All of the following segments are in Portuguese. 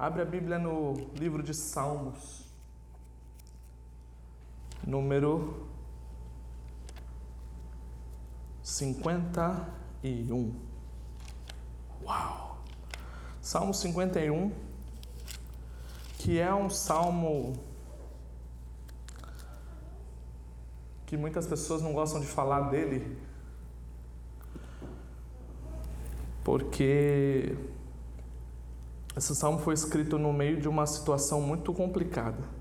Abre a Bíblia no livro de Salmos, número 51. Uau! Salmo 51, que é um salmo que muitas pessoas não gostam de falar dele, porque esse salmo foi escrito no meio de uma situação muito complicada.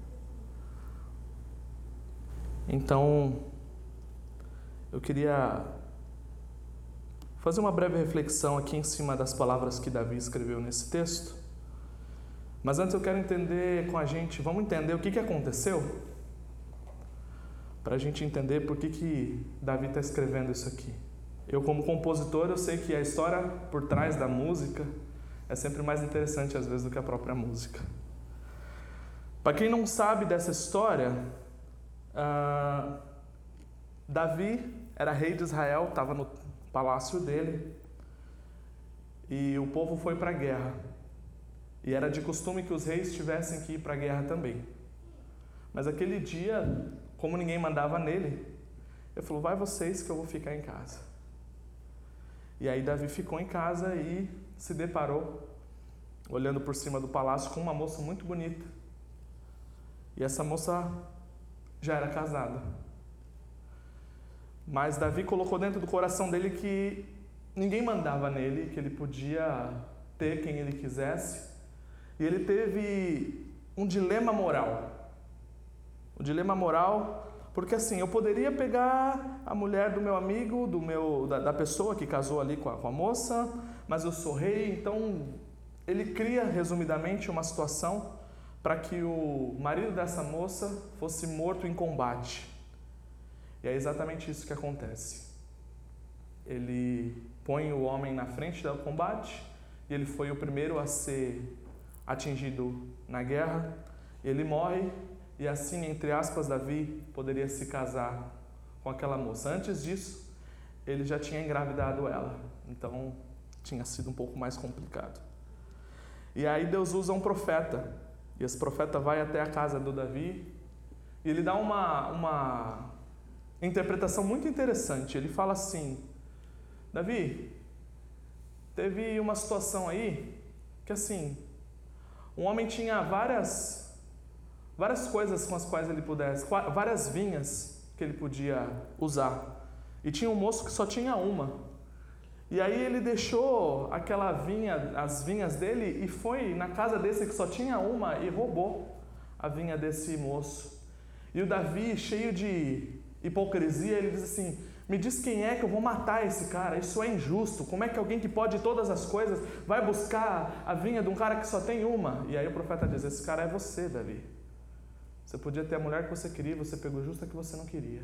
Então, eu queria fazer uma breve reflexão aqui em cima das palavras que Davi escreveu nesse texto. Mas antes eu quero entender com a gente, vamos entender o que, que aconteceu? Para a gente entender por que, que Davi está escrevendo isso aqui. Eu, como compositor, eu sei que a história por trás da música é sempre mais interessante às vezes do que a própria música. Para quem não sabe dessa história, uh, Davi era rei de Israel, estava no palácio dele e o povo foi para a guerra. E era de costume que os reis tivessem que ir para a guerra também. Mas aquele dia, como ninguém mandava nele, ele falou: Vai vocês que eu vou ficar em casa. E aí Davi ficou em casa e se deparou, olhando por cima do palácio, com uma moça muito bonita. E essa moça já era casada. Mas Davi colocou dentro do coração dele que ninguém mandava nele, que ele podia ter quem ele quisesse. E ele teve um dilema moral. O dilema moral porque assim, eu poderia pegar a mulher do meu amigo, do meu, da, da pessoa que casou ali com a, com a moça, mas eu sou rei, então ele cria, resumidamente, uma situação para que o marido dessa moça fosse morto em combate. E é exatamente isso que acontece. Ele põe o homem na frente do combate, e ele foi o primeiro a ser atingido na guerra. Ele morre e assim, entre aspas, Davi poderia se casar com aquela moça. Antes disso, ele já tinha engravidado ela, então tinha sido um pouco mais complicado. E aí Deus usa um profeta, e esse profeta vai até a casa do Davi, e ele dá uma, uma interpretação muito interessante. Ele fala assim: Davi, teve uma situação aí que assim, um homem tinha várias várias coisas com as quais ele pudesse, várias vinhas que ele podia usar. E tinha um moço que só tinha uma. E aí ele deixou aquela vinha, as vinhas dele e foi na casa desse que só tinha uma e roubou a vinha desse moço. E o Davi, cheio de hipocrisia, ele diz assim: Me diz quem é que eu vou matar esse cara, isso é injusto. Como é que alguém que pode todas as coisas vai buscar a vinha de um cara que só tem uma? E aí o profeta diz: Esse cara é você, Davi. Você podia ter a mulher que você queria, você pegou justo a que você não queria.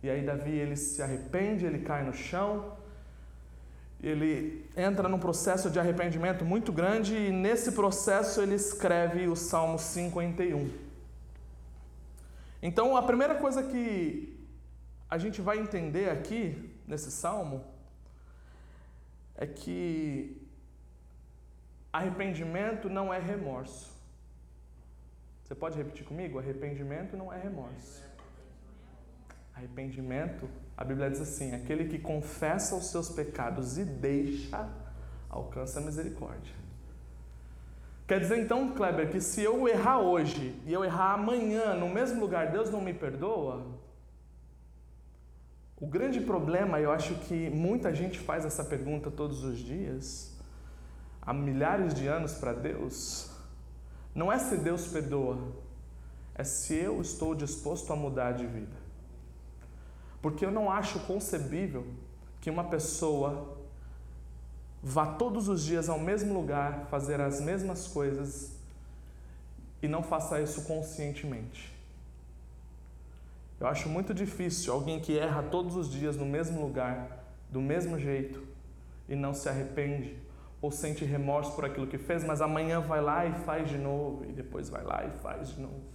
E aí Davi ele se arrepende, ele cai no chão, ele entra num processo de arrependimento muito grande e nesse processo ele escreve o Salmo 51. Então a primeira coisa que a gente vai entender aqui nesse salmo é que arrependimento não é remorso. Você pode repetir comigo? Arrependimento não é remorso. Arrependimento, a Bíblia diz assim: aquele que confessa os seus pecados e deixa, alcança a misericórdia. Quer dizer então, Kleber, que se eu errar hoje e eu errar amanhã no mesmo lugar, Deus não me perdoa? O grande problema, eu acho que muita gente faz essa pergunta todos os dias, há milhares de anos para Deus, não é se Deus perdoa, é se eu estou disposto a mudar de vida. Porque eu não acho concebível que uma pessoa vá todos os dias ao mesmo lugar fazer as mesmas coisas e não faça isso conscientemente. Eu acho muito difícil alguém que erra todos os dias no mesmo lugar, do mesmo jeito, e não se arrepende ou sente remorso por aquilo que fez, mas amanhã vai lá e faz de novo, e depois vai lá e faz de novo.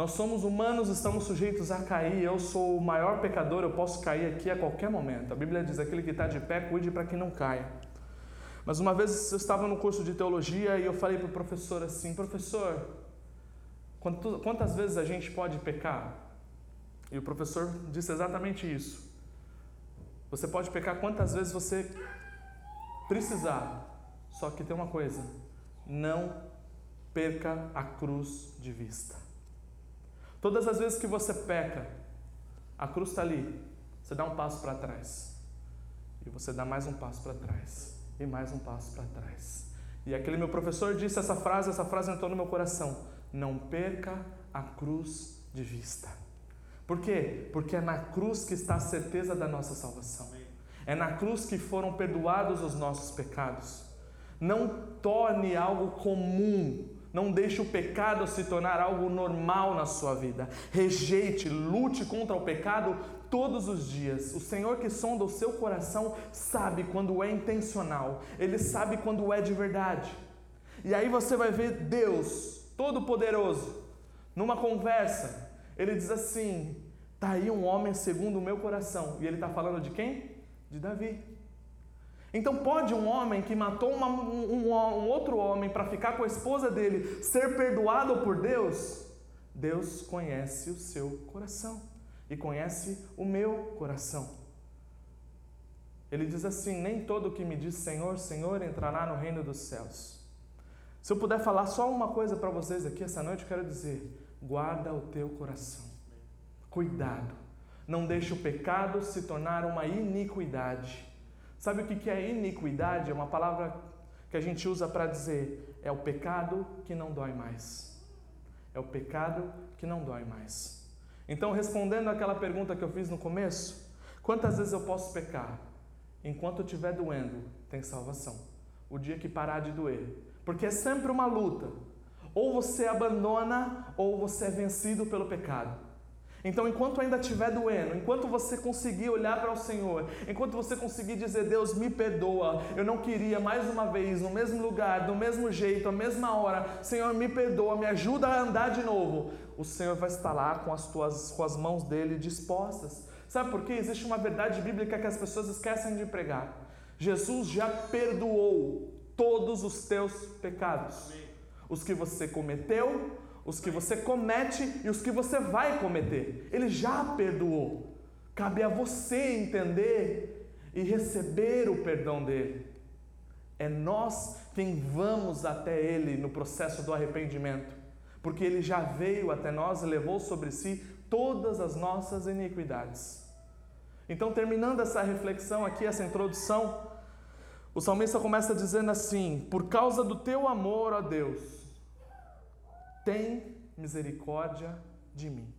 Nós somos humanos, estamos sujeitos a cair. Eu sou o maior pecador, eu posso cair aqui a qualquer momento. A Bíblia diz: aquele que está de pé, cuide para que não caia. Mas uma vez eu estava no curso de teologia e eu falei para o professor assim: professor, quantas vezes a gente pode pecar? E o professor disse exatamente isso. Você pode pecar quantas vezes você precisar. Só que tem uma coisa: não perca a cruz de vista. Todas as vezes que você peca, a cruz está ali. Você dá um passo para trás. E você dá mais um passo para trás. E mais um passo para trás. E aquele meu professor disse essa frase, essa frase entrou no meu coração. Não perca a cruz de vista. Por quê? Porque é na cruz que está a certeza da nossa salvação. É na cruz que foram perdoados os nossos pecados. Não torne algo comum não deixe o pecado se tornar algo normal na sua vida. Rejeite, lute contra o pecado todos os dias. O Senhor que sonda o seu coração sabe quando é intencional, Ele sabe quando é de verdade. E aí você vai ver Deus, Todo-Poderoso, numa conversa, Ele diz assim: está aí um homem segundo o meu coração. E Ele está falando de quem? De Davi. Então, pode um homem que matou uma, um, um outro homem para ficar com a esposa dele ser perdoado por Deus? Deus conhece o seu coração e conhece o meu coração. Ele diz assim: Nem todo que me diz Senhor, Senhor entrará no reino dos céus. Se eu puder falar só uma coisa para vocês aqui essa noite, eu quero dizer: guarda o teu coração. Cuidado. Não deixe o pecado se tornar uma iniquidade. Sabe o que é iniquidade? É uma palavra que a gente usa para dizer é o pecado que não dói mais. É o pecado que não dói mais. Então, respondendo àquela pergunta que eu fiz no começo, quantas vezes eu posso pecar? Enquanto estiver doendo, tem salvação. O dia que parar de doer. Porque é sempre uma luta. Ou você abandona, ou você é vencido pelo pecado. Então, enquanto ainda estiver doendo, enquanto você conseguir olhar para o Senhor, enquanto você conseguir dizer, Deus me perdoa, eu não queria mais uma vez, no mesmo lugar, do mesmo jeito, à mesma hora, Senhor me perdoa, me ajuda a andar de novo, o Senhor vai estar lá com as, tuas, com as mãos dele dispostas. Sabe por quê? Existe uma verdade bíblica que as pessoas esquecem de pregar. Jesus já perdoou todos os teus pecados. Os que você cometeu, os que você comete e os que você vai cometer. Ele já perdoou. Cabe a você entender e receber o perdão dele. É nós quem vamos até ele no processo do arrependimento, porque ele já veio até nós e levou sobre si todas as nossas iniquidades. Então, terminando essa reflexão aqui, essa introdução, o salmista começa dizendo assim: Por causa do teu amor, ó Deus, tem misericórdia de mim.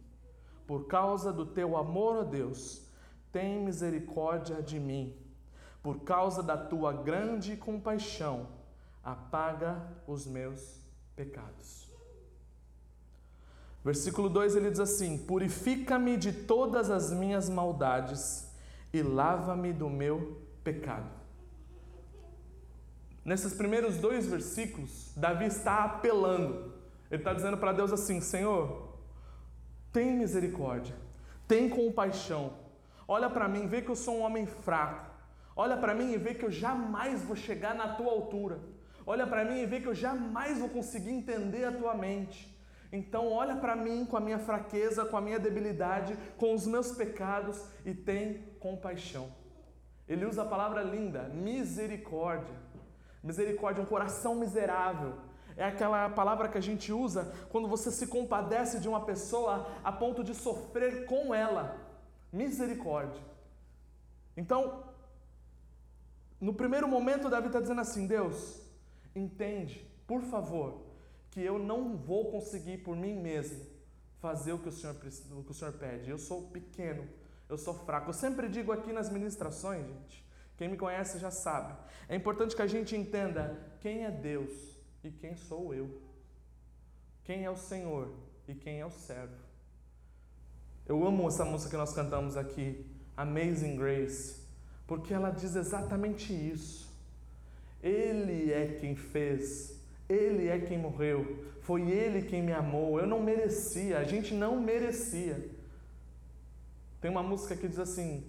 Por causa do teu amor, ó Deus, tem misericórdia de mim. Por causa da tua grande compaixão, apaga os meus pecados. Versículo 2 ele diz assim: Purifica-me de todas as minhas maldades e lava-me do meu pecado. Nesses primeiros dois versículos, Davi está apelando ele está dizendo para Deus assim: Senhor, tem misericórdia, tem compaixão. Olha para mim, vê que eu sou um homem fraco. Olha para mim e vê que eu jamais vou chegar na tua altura. Olha para mim e vê que eu jamais vou conseguir entender a tua mente. Então, olha para mim com a minha fraqueza, com a minha debilidade, com os meus pecados e tem compaixão. Ele usa a palavra linda, misericórdia. Misericórdia, um coração miserável é aquela palavra que a gente usa quando você se compadece de uma pessoa a ponto de sofrer com ela. Misericórdia. Então, no primeiro momento, Davi está dizendo assim: Deus, entende, por favor, que eu não vou conseguir por mim mesmo fazer o que o Senhor, o que o Senhor pede. Eu sou pequeno, eu sou fraco. Eu sempre digo aqui nas ministrações, gente, quem me conhece já sabe. É importante que a gente entenda quem é Deus e quem sou eu. Quem é o Senhor e quem é o servo. Eu amo essa música que nós cantamos aqui, Amazing Grace, porque ela diz exatamente isso. Ele é quem fez, ele é quem morreu, foi ele quem me amou. Eu não merecia, a gente não merecia. Tem uma música que diz assim: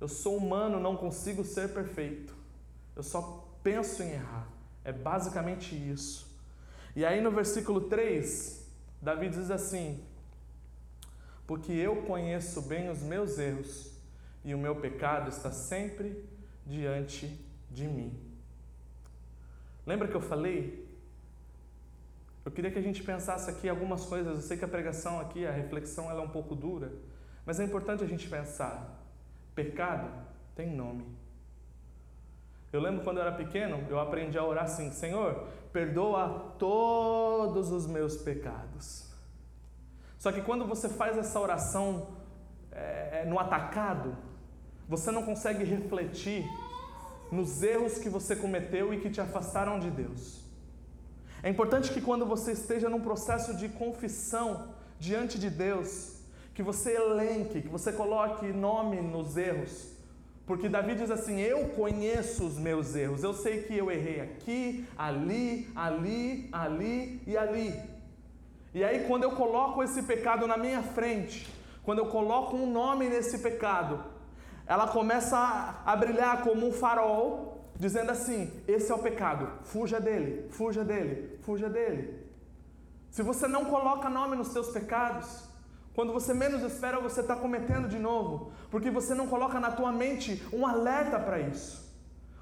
Eu sou humano, não consigo ser perfeito. Eu só penso em errar. É basicamente isso. E aí no versículo 3, Davi diz assim: Porque eu conheço bem os meus erros e o meu pecado está sempre diante de mim. Lembra que eu falei? Eu queria que a gente pensasse aqui algumas coisas. Eu sei que a pregação aqui, a reflexão, ela é um pouco dura, mas é importante a gente pensar. Pecado tem nome. Eu lembro quando eu era pequeno, eu aprendi a orar assim: Senhor, perdoa todos os meus pecados. Só que quando você faz essa oração é, no atacado, você não consegue refletir nos erros que você cometeu e que te afastaram de Deus. É importante que quando você esteja num processo de confissão diante de Deus, que você elenque, que você coloque nome nos erros, porque Davi diz assim: Eu conheço os meus erros, eu sei que eu errei aqui, ali, ali, ali e ali. E aí, quando eu coloco esse pecado na minha frente, quando eu coloco um nome nesse pecado, ela começa a, a brilhar como um farol, dizendo assim: Esse é o pecado, fuja dele, fuja dele, fuja dele. Se você não coloca nome nos seus pecados, quando você menos espera, você está cometendo de novo, porque você não coloca na tua mente um alerta para isso.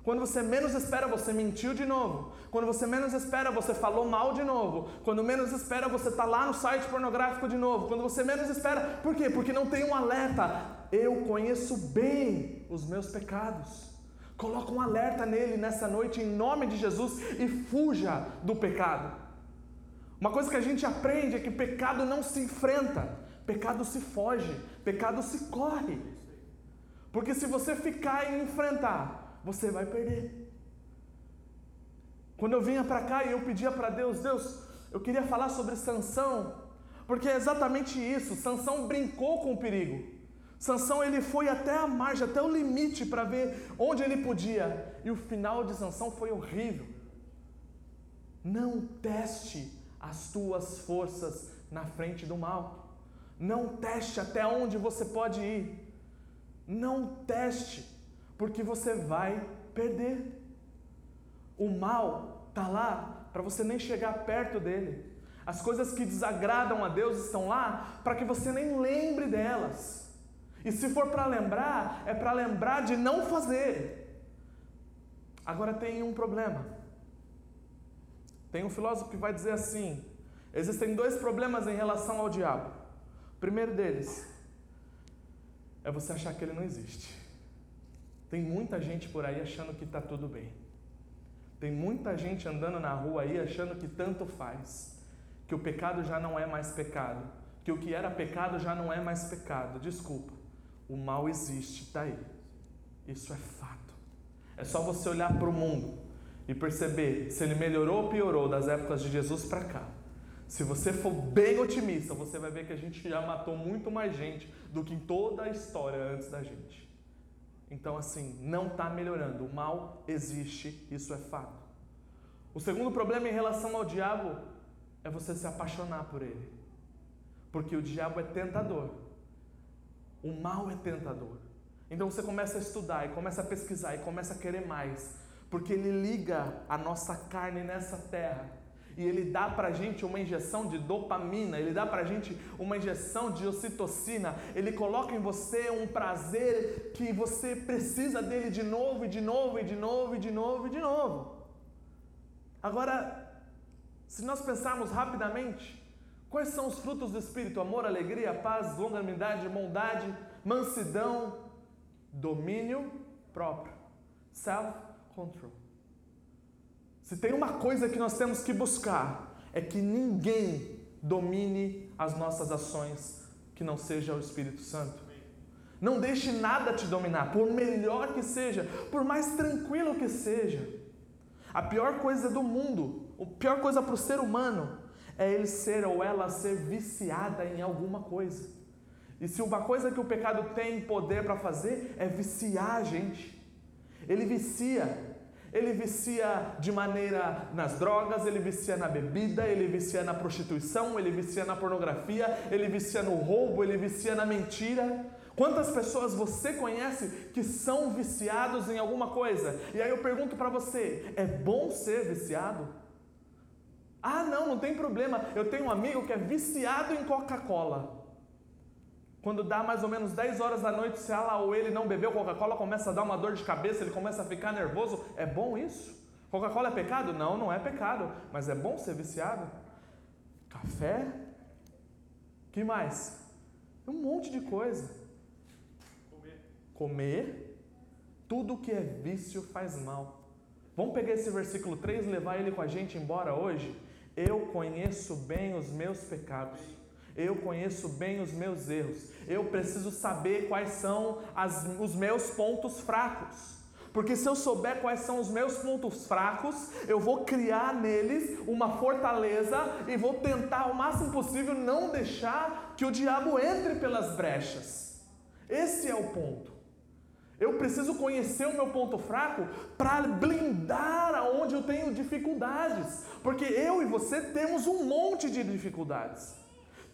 Quando você menos espera, você mentiu de novo. Quando você menos espera, você falou mal de novo. Quando menos espera, você está lá no site pornográfico de novo. Quando você menos espera, por quê? Porque não tem um alerta. Eu conheço bem os meus pecados. Coloca um alerta nele nessa noite em nome de Jesus e fuja do pecado. Uma coisa que a gente aprende é que pecado não se enfrenta, Pecado se foge, pecado se corre. Porque se você ficar e enfrentar, você vai perder. Quando eu vinha para cá e eu pedia para Deus, Deus, eu queria falar sobre Sansão, porque é exatamente isso. Sansão brincou com o perigo. Sansão ele foi até a margem, até o limite para ver onde ele podia. E o final de Sansão foi horrível. Não teste as tuas forças na frente do mal. Não teste até onde você pode ir. Não teste, porque você vai perder. O mal está lá para você nem chegar perto dele. As coisas que desagradam a Deus estão lá para que você nem lembre delas. E se for para lembrar, é para lembrar de não fazer. Agora tem um problema. Tem um filósofo que vai dizer assim: existem dois problemas em relação ao diabo. Primeiro deles é você achar que ele não existe. Tem muita gente por aí achando que está tudo bem. Tem muita gente andando na rua aí achando que tanto faz, que o pecado já não é mais pecado, que o que era pecado já não é mais pecado. Desculpa, o mal existe, está aí. Isso é fato. É só você olhar para o mundo e perceber se ele melhorou ou piorou das épocas de Jesus para cá. Se você for bem otimista, você vai ver que a gente já matou muito mais gente do que em toda a história antes da gente. Então, assim, não está melhorando. O mal existe, isso é fato. O segundo problema em relação ao diabo é você se apaixonar por ele. Porque o diabo é tentador. O mal é tentador. Então você começa a estudar e começa a pesquisar e começa a querer mais. Porque ele liga a nossa carne nessa terra e ele dá para gente uma injeção de dopamina, ele dá para gente uma injeção de ocitocina, ele coloca em você um prazer que você precisa dele de novo e de novo e de novo e de novo e de novo. Agora, se nós pensarmos rapidamente, quais são os frutos do Espírito? Amor, alegria, paz, longanimidade, bondade, mansidão, domínio próprio, self-control. Se tem uma coisa que nós temos que buscar, é que ninguém domine as nossas ações que não seja o Espírito Santo. Não deixe nada te dominar, por melhor que seja, por mais tranquilo que seja. A pior coisa do mundo, a pior coisa para o ser humano, é ele ser ou ela ser viciada em alguma coisa. E se uma coisa que o pecado tem poder para fazer é viciar a gente. Ele vicia ele vicia de maneira nas drogas, ele vicia na bebida, ele vicia na prostituição, ele vicia na pornografia, ele vicia no roubo, ele vicia na mentira. Quantas pessoas você conhece que são viciados em alguma coisa? E aí eu pergunto para você: é bom ser viciado? Ah, não, não tem problema. Eu tenho um amigo que é viciado em Coca-Cola. Quando dá mais ou menos 10 horas da noite, se ela ou ele não bebeu Coca-Cola, começa a dar uma dor de cabeça, ele começa a ficar nervoso. É bom isso? Coca-Cola é pecado? Não, não é pecado. Mas é bom ser viciado? Café? Que mais? Um monte de coisa. Comer. Comer. Tudo que é vício faz mal. Vamos pegar esse versículo 3 e levar ele com a gente embora hoje? Eu conheço bem os meus pecados. Eu conheço bem os meus erros. Eu preciso saber quais são as, os meus pontos fracos. Porque se eu souber quais são os meus pontos fracos, eu vou criar neles uma fortaleza e vou tentar o máximo possível não deixar que o diabo entre pelas brechas. Esse é o ponto. Eu preciso conhecer o meu ponto fraco para blindar aonde eu tenho dificuldades, porque eu e você temos um monte de dificuldades.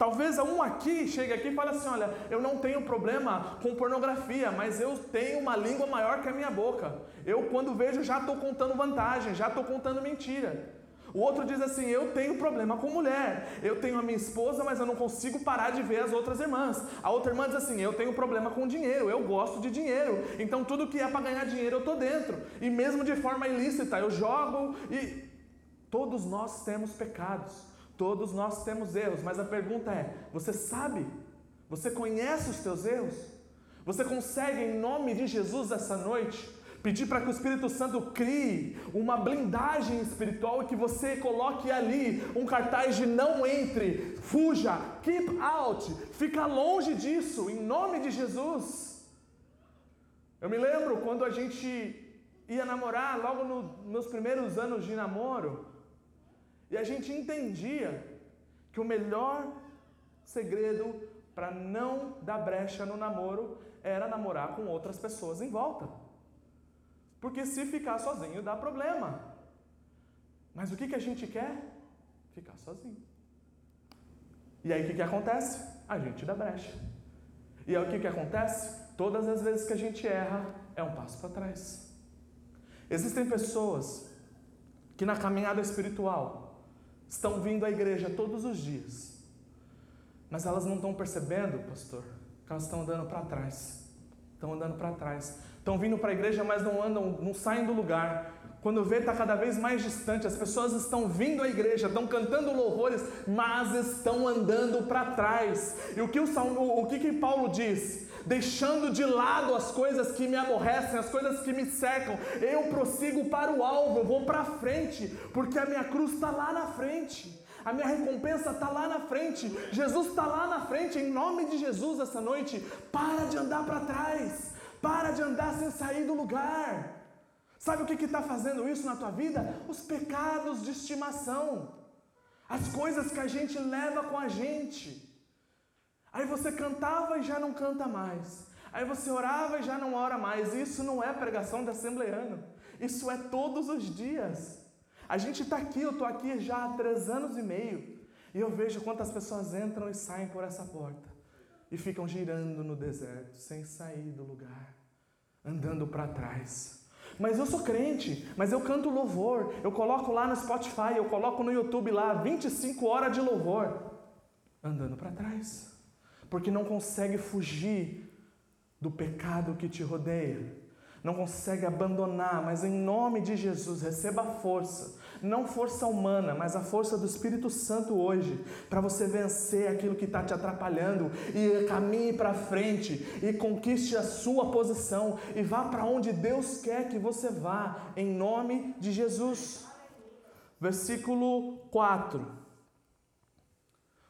Talvez um aqui chegue aqui e fale assim: olha, eu não tenho problema com pornografia, mas eu tenho uma língua maior que a minha boca. Eu, quando vejo, já estou contando vantagem, já estou contando mentira. O outro diz assim: Eu tenho problema com mulher. Eu tenho a minha esposa, mas eu não consigo parar de ver as outras irmãs. A outra irmã diz assim: Eu tenho problema com dinheiro. Eu gosto de dinheiro. Então tudo que é para ganhar dinheiro eu estou dentro. E mesmo de forma ilícita, eu jogo. E todos nós temos pecados. Todos nós temos erros, mas a pergunta é: você sabe? Você conhece os teus erros? Você consegue, em nome de Jesus, essa noite, pedir para que o Espírito Santo crie uma blindagem espiritual e que você coloque ali um cartaz de não entre, fuja, keep out, fica longe disso, em nome de Jesus. Eu me lembro quando a gente ia namorar, logo nos meus primeiros anos de namoro, e a gente entendia que o melhor segredo para não dar brecha no namoro era namorar com outras pessoas em volta. Porque se ficar sozinho dá problema. Mas o que, que a gente quer? Ficar sozinho. E aí o que, que acontece? A gente dá brecha. E aí o que, que acontece? Todas as vezes que a gente erra, é um passo para trás. Existem pessoas que na caminhada espiritual estão vindo à igreja todos os dias, mas elas não estão percebendo, pastor, que elas estão andando para trás. Estão andando para trás. Estão vindo para a igreja, mas não andam, não saem do lugar. Quando vê, está cada vez mais distante. As pessoas estão vindo à igreja, estão cantando louvores, mas estão andando para trás. E o que, o, o, que, que Paulo diz? Deixando de lado as coisas que me aborrecem, as coisas que me cercam, eu prossigo para o alvo, eu vou para frente, porque a minha cruz está lá na frente. A minha recompensa está lá na frente. Jesus está lá na frente. Em nome de Jesus, essa noite, para de andar para trás. Para de andar sem sair do lugar. Sabe o que está fazendo isso na tua vida? Os pecados de estimação. As coisas que a gente leva com a gente. Aí você cantava e já não canta mais. Aí você orava e já não ora mais. Isso não é pregação de assembleano. Isso é todos os dias. A gente está aqui, eu estou aqui já há três anos e meio. E eu vejo quantas pessoas entram e saem por essa porta. E ficam girando no deserto, sem sair do lugar. Andando para trás. Mas eu sou crente, mas eu canto louvor. Eu coloco lá no Spotify, eu coloco no YouTube lá 25 horas de louvor. Andando para trás porque não consegue fugir do pecado que te rodeia, não consegue abandonar, mas em nome de Jesus, receba força, não força humana, mas a força do Espírito Santo hoje, para você vencer aquilo que está te atrapalhando e caminhe para frente e conquiste a sua posição e vá para onde Deus quer que você vá, em nome de Jesus. Versículo 4: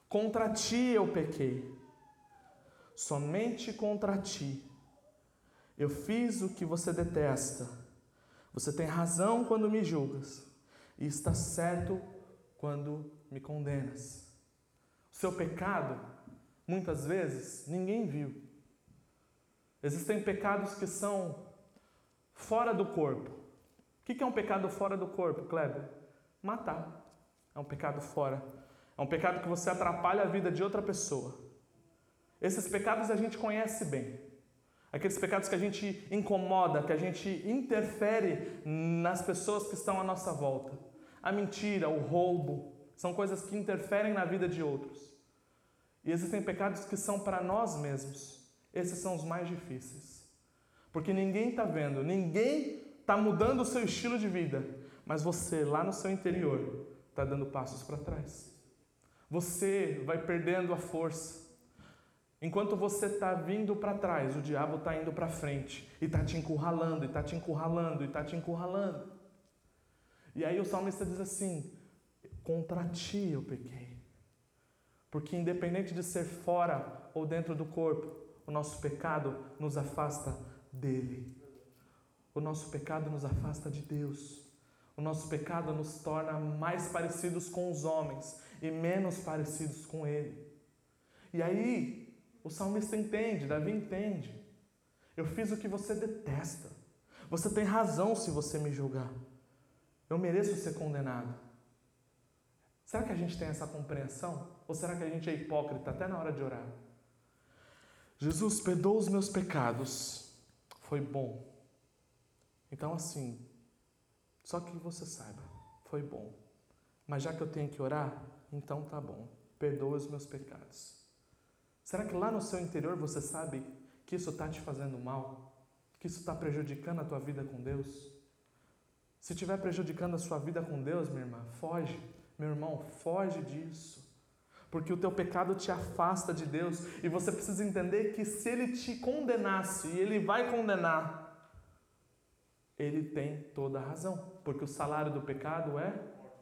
Contra ti eu pequei somente contra ti. Eu fiz o que você detesta. Você tem razão quando me julgas, e está certo quando me condenas. O seu pecado, muitas vezes, ninguém viu. Existem pecados que são fora do corpo. O que é um pecado fora do corpo, Kleber? Matar. É um pecado fora. É um pecado que você atrapalha a vida de outra pessoa. Esses pecados a gente conhece bem. Aqueles pecados que a gente incomoda, que a gente interfere nas pessoas que estão à nossa volta. A mentira, o roubo, são coisas que interferem na vida de outros. E existem pecados que são para nós mesmos. Esses são os mais difíceis. Porque ninguém está vendo, ninguém está mudando o seu estilo de vida, mas você, lá no seu interior, está dando passos para trás. Você vai perdendo a força. Enquanto você está vindo para trás, o diabo está indo para frente e está te encurralando, e está te encurralando, e está te encurralando. E aí o salmista diz assim: Contra ti eu pequei. Porque independente de ser fora ou dentro do corpo, o nosso pecado nos afasta dele. O nosso pecado nos afasta de Deus. O nosso pecado nos torna mais parecidos com os homens e menos parecidos com Ele. E aí, o salmista entende, Davi entende. Eu fiz o que você detesta. Você tem razão se você me julgar. Eu mereço ser condenado. Será que a gente tem essa compreensão? Ou será que a gente é hipócrita até na hora de orar? Jesus, perdoa os meus pecados. Foi bom. Então, assim, só que você saiba, foi bom. Mas já que eu tenho que orar, então tá bom. Perdoa os meus pecados. Será que lá no seu interior você sabe que isso está te fazendo mal? Que isso está prejudicando a tua vida com Deus? Se estiver prejudicando a sua vida com Deus, minha irmã, foge. Meu irmão, foge disso. Porque o teu pecado te afasta de Deus e você precisa entender que se ele te condenasse, e ele vai condenar, ele tem toda a razão, porque o salário do pecado é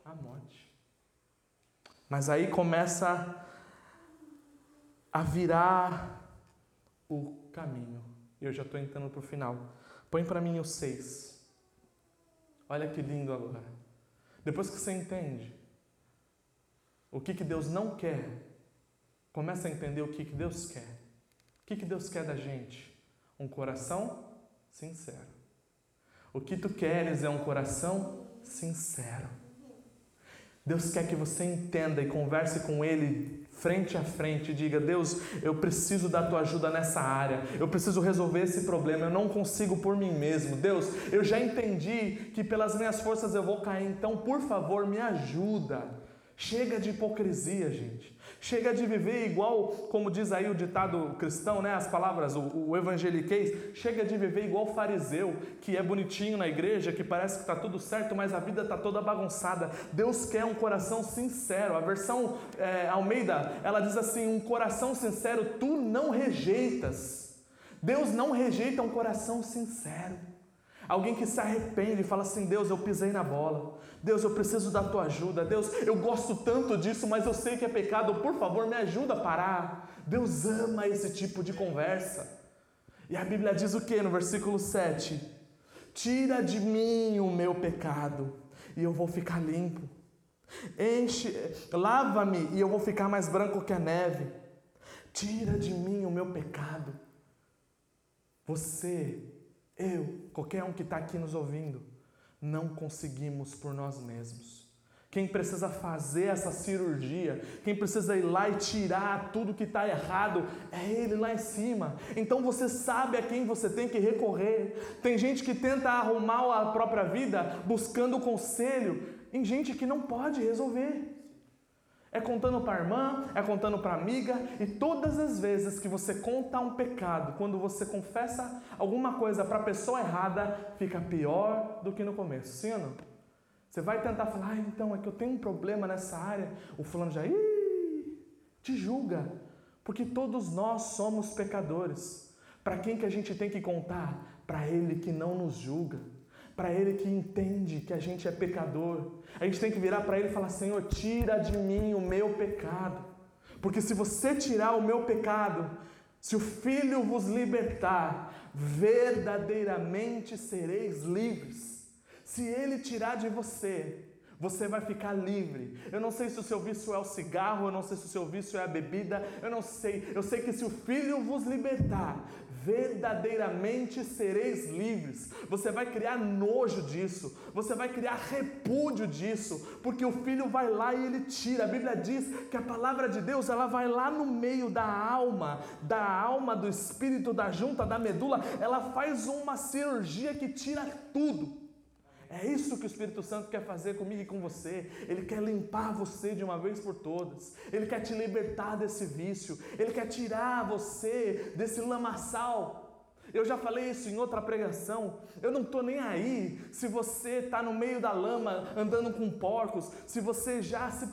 a morte. Mas aí começa a virar o caminho. E eu já estou entrando para o final. Põe para mim o seis. Olha que lindo agora. Depois que você entende o que, que Deus não quer, começa a entender o que, que Deus quer. O que, que Deus quer da gente? Um coração sincero. O que tu queres é um coração sincero. Deus quer que você entenda e converse com Ele frente a frente. Diga: Deus, eu preciso da tua ajuda nessa área. Eu preciso resolver esse problema. Eu não consigo por mim mesmo. Deus, eu já entendi que pelas minhas forças eu vou cair. Então, por favor, me ajuda. Chega de hipocrisia, gente. Chega de viver igual, como diz aí o ditado cristão, né? As palavras, o, o evangeliquez, chega de viver igual fariseu, que é bonitinho na igreja, que parece que está tudo certo, mas a vida está toda bagunçada. Deus quer um coração sincero. A versão é, Almeida, ela diz assim: um coração sincero tu não rejeitas. Deus não rejeita um coração sincero. Alguém que se arrepende e fala assim: Deus, eu pisei na bola. Deus, eu preciso da tua ajuda. Deus, eu gosto tanto disso, mas eu sei que é pecado. Por favor, me ajuda a parar. Deus ama esse tipo de conversa. E a Bíblia diz o que no versículo 7? Tira de mim o meu pecado e eu vou ficar limpo. Enche, lava-me e eu vou ficar mais branco que a neve. Tira de mim o meu pecado. Você eu, qualquer um que está aqui nos ouvindo, não conseguimos por nós mesmos. Quem precisa fazer essa cirurgia, quem precisa ir lá e tirar tudo que está errado, é Ele lá em cima. Então você sabe a quem você tem que recorrer. Tem gente que tenta arrumar a própria vida buscando conselho em gente que não pode resolver. É contando para a irmã, é contando para a amiga, e todas as vezes que você conta um pecado, quando você confessa alguma coisa para a pessoa errada, fica pior do que no começo, sim ou não? Você vai tentar falar, ah, então é que eu tenho um problema nessa área, o fulano já te julga, porque todos nós somos pecadores. Para quem que a gente tem que contar? Para ele que não nos julga para Ele que entende que a gente é pecador. A gente tem que virar para Ele e falar: Senhor, tira de mim o meu pecado. Porque se você tirar o meu pecado, se o Filho vos libertar, verdadeiramente sereis livres. Se Ele tirar de você, você vai ficar livre. Eu não sei se o seu vício é o cigarro, eu não sei se o seu vício é a bebida, eu não sei. Eu sei que se o Filho vos libertar, verdadeiramente sereis livres. Você vai criar nojo disso, você vai criar repúdio disso, porque o filho vai lá e ele tira. A Bíblia diz que a palavra de Deus, ela vai lá no meio da alma, da alma, do espírito, da junta, da medula, ela faz uma cirurgia que tira tudo. É isso que o Espírito Santo quer fazer comigo e com você. Ele quer limpar você de uma vez por todas. Ele quer te libertar desse vício. Ele quer tirar você desse lamaçal. Eu já falei isso em outra pregação. Eu não estou nem aí se você está no meio da lama andando com porcos, se você já se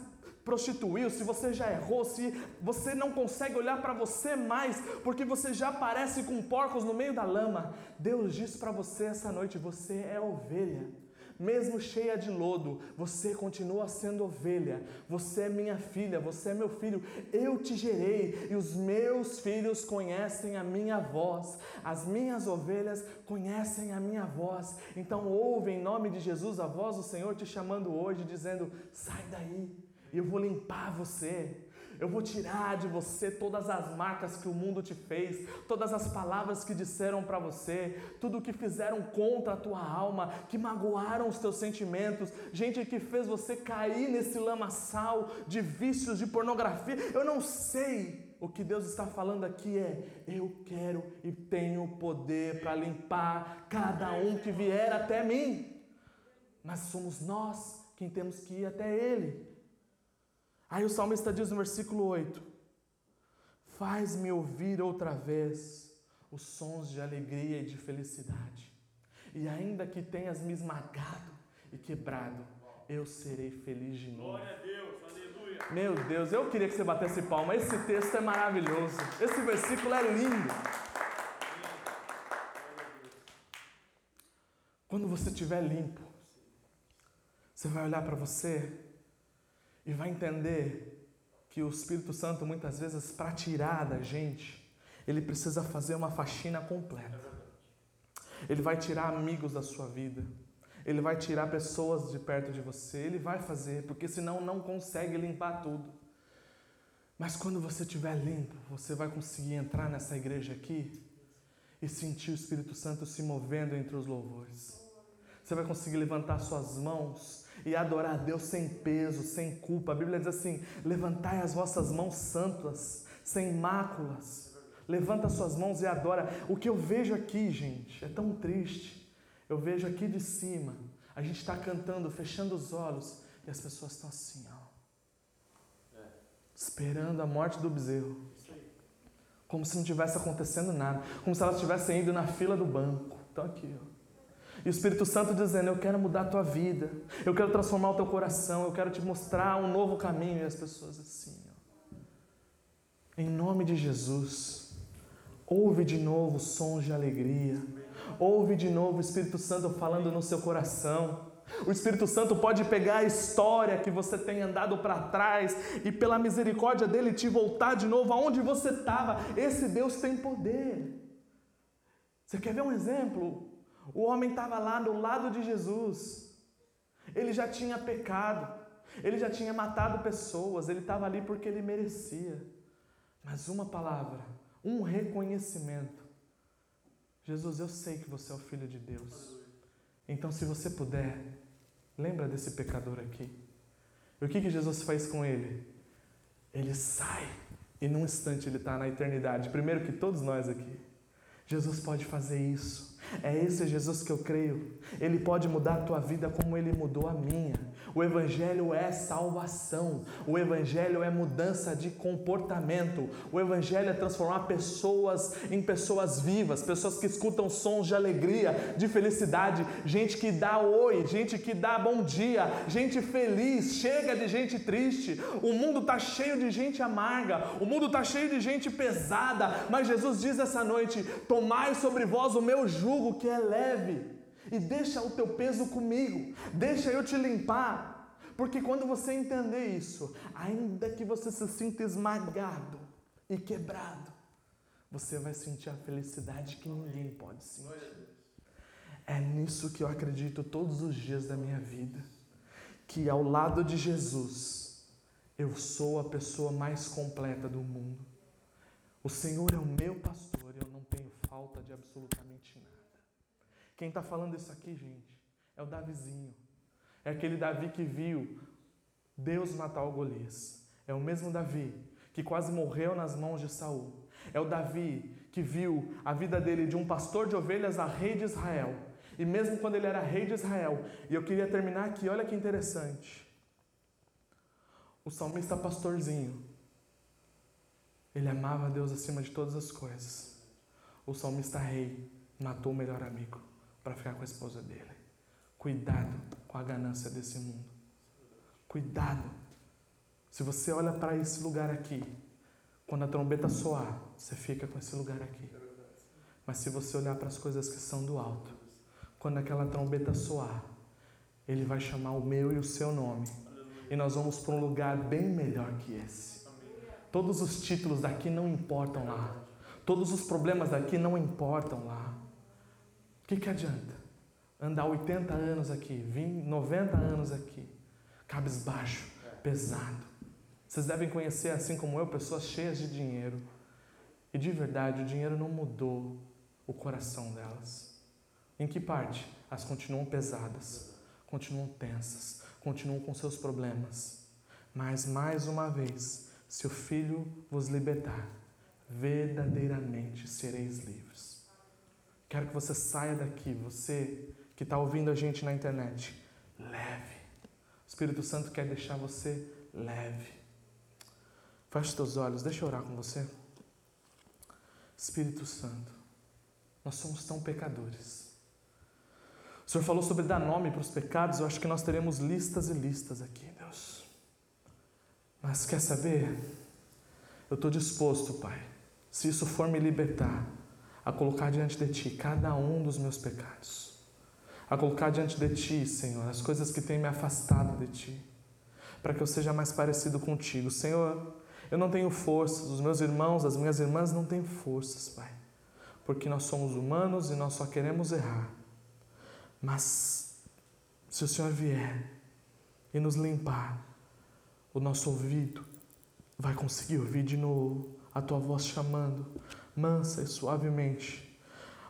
prostituiu, se você já errou, se você não consegue olhar para você mais, porque você já parece com porcos no meio da lama. Deus diz para você essa noite: você é ovelha mesmo cheia de lodo, você continua sendo ovelha. Você é minha filha, você é meu filho. Eu te gerei e os meus filhos conhecem a minha voz. As minhas ovelhas conhecem a minha voz. Então ouve em nome de Jesus a voz do Senhor te chamando hoje, dizendo: sai daí, eu vou limpar você. Eu vou tirar de você todas as marcas que o mundo te fez, todas as palavras que disseram para você, tudo que fizeram contra a tua alma, que magoaram os teus sentimentos, gente que fez você cair nesse lamaçal de vícios de pornografia. Eu não sei. O que Deus está falando aqui é: eu quero e tenho poder para limpar cada um que vier até mim. Mas somos nós quem temos que ir até Ele. Aí o salmista diz no versículo 8: Faz-me ouvir outra vez os sons de alegria e de felicidade, e ainda que tenhas me esmagado e quebrado, eu serei feliz de novo. Glória a Deus, aleluia. Meu Deus, eu queria que você batesse palma. Esse texto é maravilhoso. Esse versículo é lindo. Quando você estiver limpo, você vai olhar para você e vai entender que o Espírito Santo, muitas vezes, para tirar da gente, ele precisa fazer uma faxina completa. Ele vai tirar amigos da sua vida. Ele vai tirar pessoas de perto de você. Ele vai fazer, porque senão não consegue limpar tudo. Mas quando você estiver limpo, você vai conseguir entrar nessa igreja aqui e sentir o Espírito Santo se movendo entre os louvores. Você vai conseguir levantar suas mãos e adorar a Deus sem peso, sem culpa. A Bíblia diz assim: levantai as vossas mãos santas, sem máculas. Levanta suas mãos e adora. O que eu vejo aqui, gente, é tão triste. Eu vejo aqui de cima, a gente está cantando, fechando os olhos, e as pessoas estão assim, ó, esperando a morte do bezerro. Como se não tivesse acontecendo nada, como se elas estivessem indo na fila do banco. Estão aqui, ó. E o Espírito Santo dizendo: Eu quero mudar a tua vida, eu quero transformar o teu coração, eu quero te mostrar um novo caminho. E as pessoas assim, ó. Em nome de Jesus, ouve de novo sons de alegria, ouve de novo o Espírito Santo falando no seu coração. O Espírito Santo pode pegar a história que você tem andado para trás e, pela misericórdia dele, te voltar de novo aonde você estava. Esse Deus tem poder. Você quer ver um exemplo? O homem estava lá do lado de Jesus. Ele já tinha pecado. Ele já tinha matado pessoas. Ele estava ali porque ele merecia. Mas uma palavra, um reconhecimento. Jesus, eu sei que você é o Filho de Deus. Então, se você puder, lembra desse pecador aqui. E o que, que Jesus faz com ele? Ele sai e num instante ele está na eternidade. Primeiro que todos nós aqui. Jesus pode fazer isso. É esse Jesus que eu creio. Ele pode mudar a tua vida como ele mudou a minha. O Evangelho é salvação. O Evangelho é mudança de comportamento. O Evangelho é transformar pessoas em pessoas vivas, pessoas que escutam sons de alegria, de felicidade, gente que dá oi, gente que dá bom dia, gente feliz. Chega de gente triste. O mundo está cheio de gente amarga. O mundo está cheio de gente pesada. Mas Jesus diz essa noite: Tomai sobre vós o meu jugo que é leve e deixa o teu peso comigo, deixa eu te limpar. Porque quando você entender isso, ainda que você se sinta esmagado e quebrado, você vai sentir a felicidade que ninguém pode sentir. É nisso que eu acredito todos os dias da minha vida, que ao lado de Jesus, eu sou a pessoa mais completa do mundo. O Senhor é o meu pastor, eu não tenho falta de absolutamente nada. Quem está falando isso aqui, gente, é o Davizinho. É aquele Davi que viu Deus matar o Golias. É o mesmo Davi que quase morreu nas mãos de Saul. É o Davi que viu a vida dele de um pastor de ovelhas a rei de Israel. E mesmo quando ele era rei de Israel, e eu queria terminar aqui, olha que interessante. O salmista pastorzinho, ele amava Deus acima de todas as coisas. O salmista rei matou o melhor amigo para ficar com a esposa dele. Cuidado com a ganância desse mundo. Cuidado. Se você olha para esse lugar aqui, quando a trombeta soar, você fica com esse lugar aqui. Mas se você olhar para as coisas que são do alto, quando aquela trombeta soar, ele vai chamar o meu e o seu nome. E nós vamos para um lugar bem melhor que esse. Todos os títulos daqui não importam lá. Todos os problemas daqui não importam lá. O que, que adianta? Andar 80 anos aqui, 20, 90 anos aqui, cabisbaixo, pesado. Vocês devem conhecer, assim como eu, pessoas cheias de dinheiro. E de verdade, o dinheiro não mudou o coração delas. Em que parte? Elas continuam pesadas, continuam tensas, continuam com seus problemas. Mas, mais uma vez, se o Filho vos libertar, verdadeiramente sereis livres. Quero que você saia daqui, você que está ouvindo a gente na internet, leve. O Espírito Santo quer deixar você leve. Feche teus olhos, deixa eu orar com você. Espírito Santo, nós somos tão pecadores. O Senhor falou sobre dar nome para os pecados, eu acho que nós teremos listas e listas aqui, Deus. Mas quer saber? Eu estou disposto, Pai, se isso for me libertar, a colocar diante de Ti cada um dos meus pecados, a colocar diante de Ti, Senhor, as coisas que têm me afastado de Ti, para que eu seja mais parecido contigo. Senhor, eu não tenho forças, os meus irmãos, as minhas irmãs não têm forças, Pai, porque nós somos humanos e nós só queremos errar. Mas se o Senhor vier e nos limpar, o nosso ouvido vai conseguir ouvir de novo a tua voz chamando, mansa e suavemente.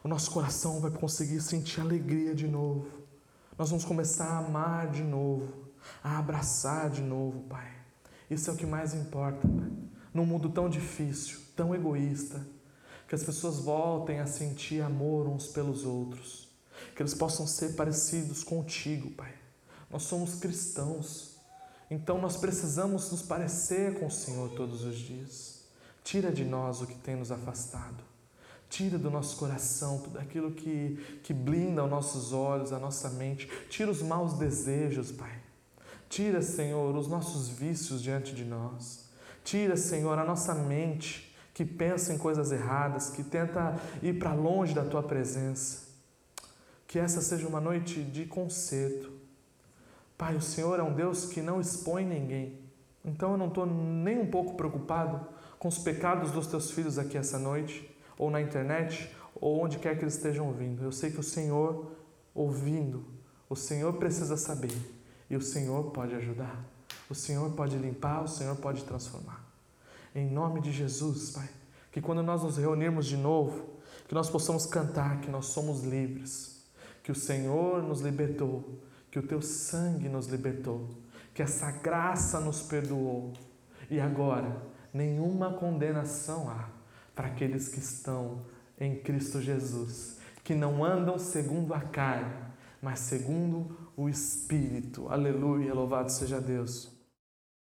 O nosso coração vai conseguir sentir alegria de novo. Nós vamos começar a amar de novo, a abraçar de novo, Pai. Isso é o que mais importa, Pai. Num mundo tão difícil, tão egoísta, que as pessoas voltem a sentir amor uns pelos outros, que eles possam ser parecidos contigo, Pai. Nós somos cristãos, então nós precisamos nos parecer com o Senhor todos os dias. Tira de nós o que tem nos afastado. Tira do nosso coração tudo aquilo que, que blinda os nossos olhos, a nossa mente. Tira os maus desejos, Pai. Tira, Senhor, os nossos vícios diante de nós. Tira, Senhor, a nossa mente que pensa em coisas erradas, que tenta ir para longe da tua presença. Que essa seja uma noite de conserto. Pai, o Senhor é um Deus que não expõe ninguém. Então eu não estou nem um pouco preocupado com os pecados dos teus filhos aqui essa noite, ou na internet, ou onde quer que eles estejam ouvindo. Eu sei que o Senhor, ouvindo, o Senhor precisa saber e o Senhor pode ajudar. O Senhor pode limpar, o Senhor pode transformar. Em nome de Jesus, Pai, que quando nós nos reunirmos de novo, que nós possamos cantar que nós somos livres, que o Senhor nos libertou, que o teu sangue nos libertou, que essa graça nos perdoou e agora nenhuma condenação há para aqueles que estão em Cristo Jesus, que não andam segundo a carne, mas segundo o Espírito. Aleluia, louvado seja Deus.